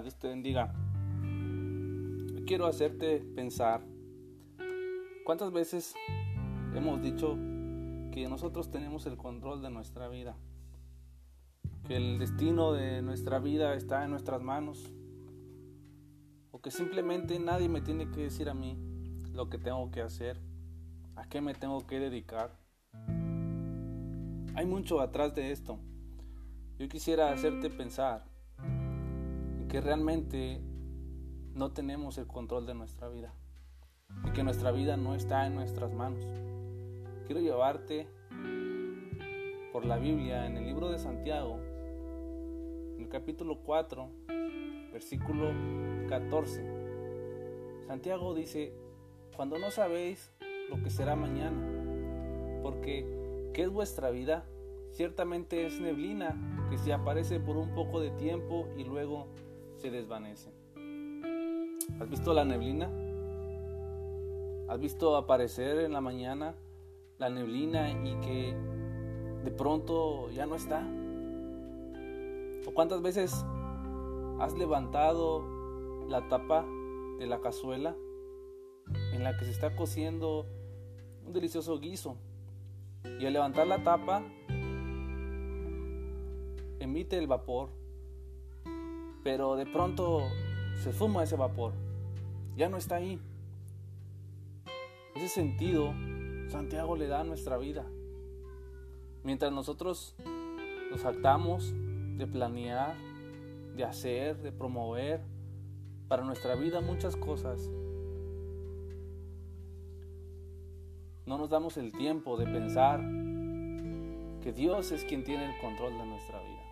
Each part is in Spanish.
Dios te bendiga. Quiero hacerte pensar cuántas veces hemos dicho que nosotros tenemos el control de nuestra vida, que el destino de nuestra vida está en nuestras manos, o que simplemente nadie me tiene que decir a mí lo que tengo que hacer, a qué me tengo que dedicar. Hay mucho atrás de esto. Yo quisiera hacerte pensar que realmente no tenemos el control de nuestra vida y que nuestra vida no está en nuestras manos. Quiero llevarte por la Biblia en el libro de Santiago, en el capítulo 4, versículo 14. Santiago dice, cuando no sabéis lo que será mañana, porque ¿qué es vuestra vida? Ciertamente es neblina que se aparece por un poco de tiempo y luego se desvanece. ¿Has visto la neblina? ¿Has visto aparecer en la mañana la neblina y que de pronto ya no está? ¿O cuántas veces has levantado la tapa de la cazuela en la que se está cociendo un delicioso guiso? Y al levantar la tapa, emite el vapor pero de pronto se fuma ese vapor, ya no está ahí. Ese sentido Santiago le da a nuestra vida. Mientras nosotros nos actamos de planear, de hacer, de promover para nuestra vida muchas cosas, no nos damos el tiempo de pensar que Dios es quien tiene el control de nuestra vida.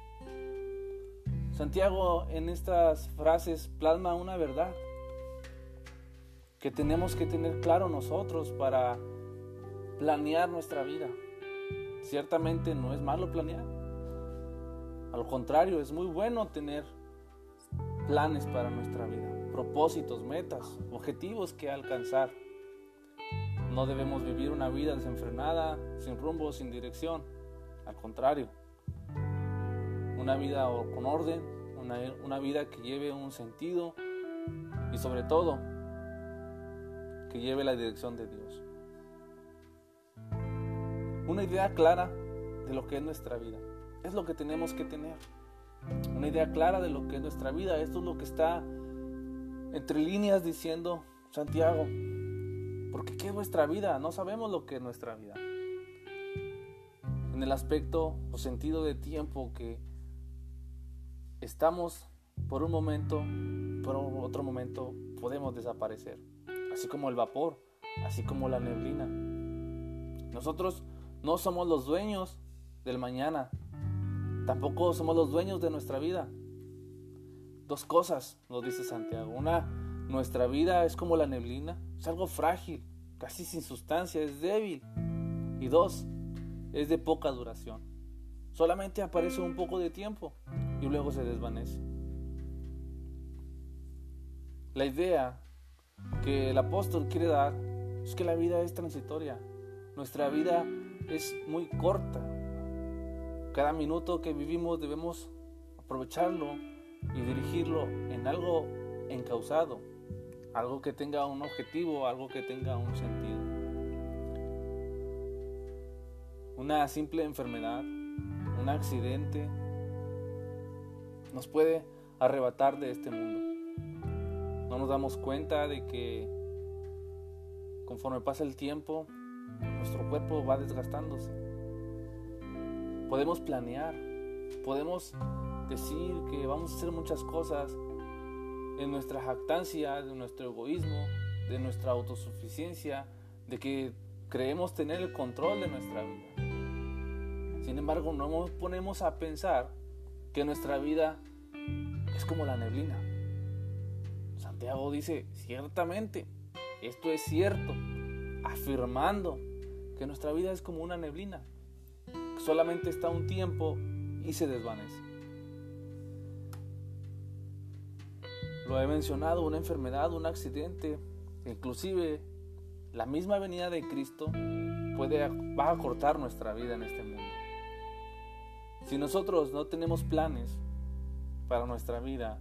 Santiago en estas frases plasma una verdad que tenemos que tener claro nosotros para planear nuestra vida. Ciertamente no es malo planear. Al contrario, es muy bueno tener planes para nuestra vida, propósitos, metas, objetivos que alcanzar. No debemos vivir una vida desenfrenada, sin rumbo, sin dirección. Al contrario, una vida con orden, una, vida que lleve un sentido y sobre todo que lleve la dirección de Dios. Una idea clara de lo que es nuestra vida. Es lo que tenemos que tener. Una idea clara de lo que es nuestra vida. Esto es lo que está entre líneas diciendo Santiago. Porque ¿qué es nuestra vida? No sabemos lo que es nuestra vida. En el aspecto o sentido de tiempo que estamos por un momento, por otro momento podemos desaparecer, así como el vapor, así como la neblina. Nosotros no somos los dueños del mañana, tampoco somos los dueños de nuestra vida. Dos cosas, nos dice Santiago. Una, nuestra vida es como la neblina, es algo frágil, casi sin sustancia, es débil. Y dos, es de poca duración. Solamente aparece un poco de tiempo y luego se desvanece. La idea que el apóstol quiere dar es que la vida es transitoria. Nuestra vida es muy corta. Cada minuto que vivimos debemos aprovecharlo y dirigirlo en algo encausado, algo que tenga un objetivo, algo que tenga un sentido. Una simple enfermedad, un accidente, nos puede arrebatar de este mundo. No nos damos cuenta de que conforme pasa el tiempo, nuestro cuerpo va desgastándose. Podemos planear, podemos decir que vamos a hacer muchas cosas en nuestra jactancia, de nuestro egoísmo, de nuestra autosuficiencia, de que creemos tener el control de nuestra vida. Sin embargo, no nos ponemos a pensar que nuestra vida es como la neblina. Santiago dice, ciertamente, esto es cierto, afirmando que nuestra vida es como una neblina, que solamente está un tiempo y se desvanece. Lo he mencionado, una enfermedad, un accidente, inclusive la misma venida de Cristo puede, va a cortar nuestra vida en este mundo. Si nosotros no tenemos planes para nuestra vida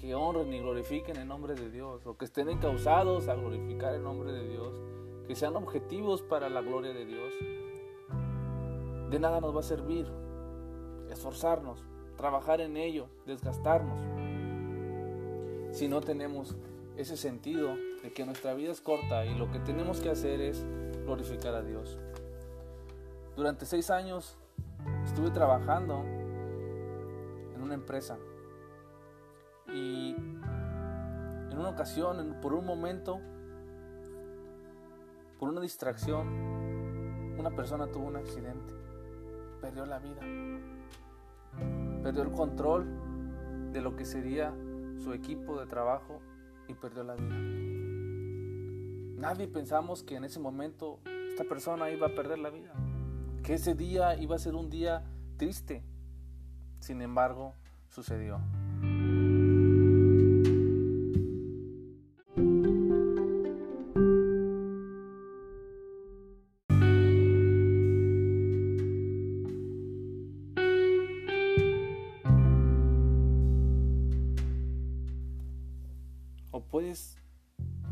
que honren y glorifiquen el nombre de Dios, o que estén encausados a glorificar el nombre de Dios, que sean objetivos para la gloria de Dios. De nada nos va a servir esforzarnos, trabajar en ello, desgastarnos, si no tenemos ese sentido de que nuestra vida es corta y lo que tenemos que hacer es glorificar a Dios. Durante seis años estuve trabajando en una empresa y en una ocasión, por un momento, por una distracción, una persona tuvo un accidente, perdió la vida, perdió el control de lo que sería su equipo de trabajo y perdió la vida. Nadie pensamos que en ese momento esta persona iba a perder la vida, que ese día iba a ser un día triste. Sin embargo, sucedió. O puedes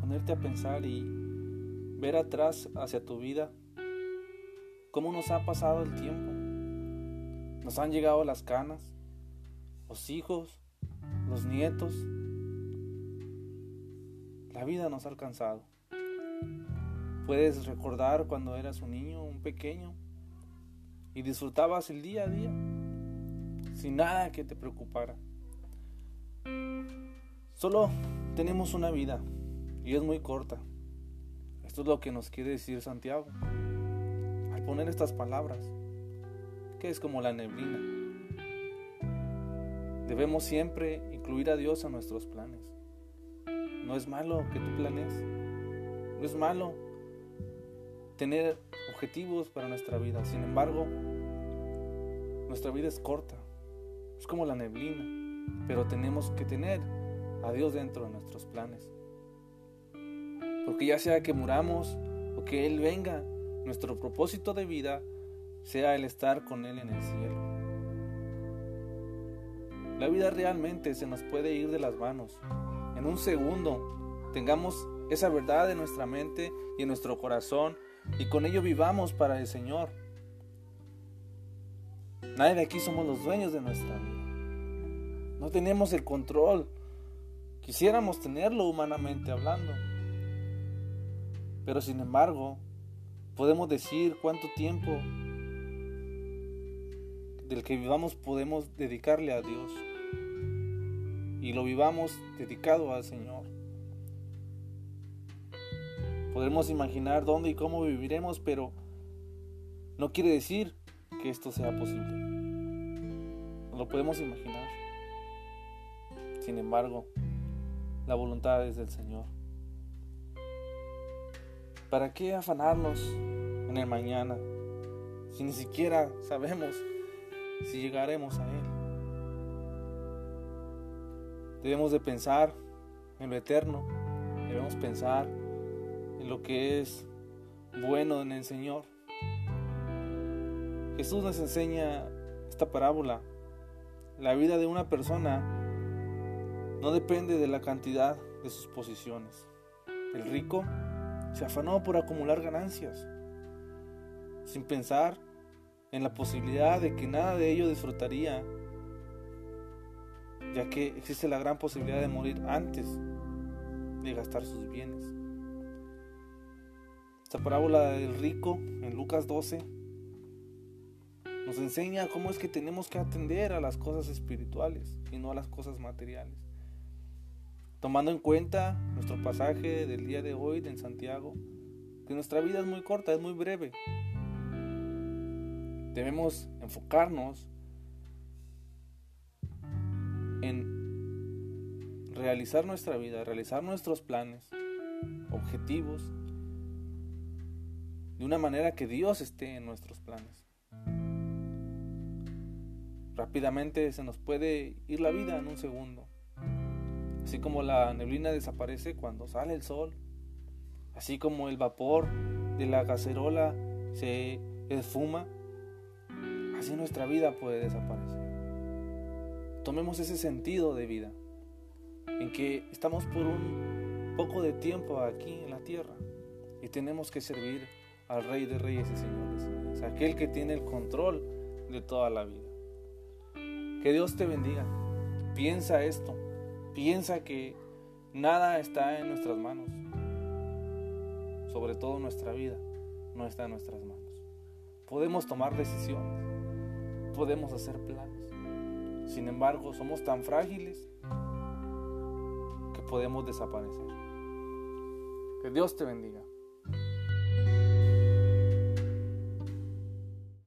ponerte a pensar y ver atrás hacia tu vida cómo nos ha pasado el tiempo. Nos han llegado las canas, los hijos, los nietos. La vida nos ha alcanzado. Puedes recordar cuando eras un niño, un pequeño, y disfrutabas el día a día, sin nada que te preocupara. Solo tenemos una vida y es muy corta. Esto es lo que nos quiere decir Santiago al poner estas palabras, que es como la neblina. Debemos siempre incluir a Dios a nuestros planes. No es malo que tú planees. No es malo tener objetivos para nuestra vida. Sin embargo, nuestra vida es corta. Es como la neblina. Pero tenemos que tener a Dios dentro de nuestros planes. Porque ya sea que muramos o que Él venga, nuestro propósito de vida sea el estar con Él en el cielo. La vida realmente se nos puede ir de las manos. En un segundo tengamos esa verdad en nuestra mente y en nuestro corazón y con ello vivamos para el Señor. Nadie de aquí somos los dueños de nuestra vida. No tenemos el control Quisiéramos tenerlo humanamente hablando. Pero sin embargo, podemos decir cuánto tiempo del que vivamos podemos dedicarle a Dios. Y lo vivamos dedicado al Señor. Podremos imaginar dónde y cómo viviremos, pero no quiere decir que esto sea posible. No lo podemos imaginar. Sin embargo, la voluntad es del Señor. ¿Para qué afanarnos en el mañana si ni siquiera sabemos si llegaremos a Él? Debemos de pensar en lo eterno, debemos pensar en lo que es bueno en el Señor. Jesús nos enseña esta parábola. La vida de una persona no depende de la cantidad de sus posiciones. El rico se afanó por acumular ganancias, sin pensar en la posibilidad de que nada de ello disfrutaría, ya que existe la gran posibilidad de morir antes de gastar sus bienes. Esta parábola del rico en Lucas 12 nos enseña cómo es que tenemos que atender a las cosas espirituales y no a las cosas materiales. Tomando en cuenta nuestro pasaje del día de hoy en Santiago, que nuestra vida es muy corta, es muy breve. Debemos enfocarnos en realizar nuestra vida, realizar nuestros planes, objetivos, de una manera que Dios esté en nuestros planes. Rápidamente se nos puede ir la vida en un segundo. Así como la neblina desaparece cuando sale el sol, así como el vapor de la cacerola se esfuma, así nuestra vida puede desaparecer. Tomemos ese sentido de vida. en que estamos por un poco de tiempo aquí en la tierra y tenemos que servir al Rey de Reyes y Señores, aquel que tiene el control de toda la vida. Que Dios te bendiga. Piensa esto, piensa que nada está en nuestras manos, sobre todo nuestra vida no está en nuestras manos. Podemos tomar decisiones, podemos hacer planes. Sin embargo, somos tan frágiles que podemos desaparecer. Que Dios te bendiga.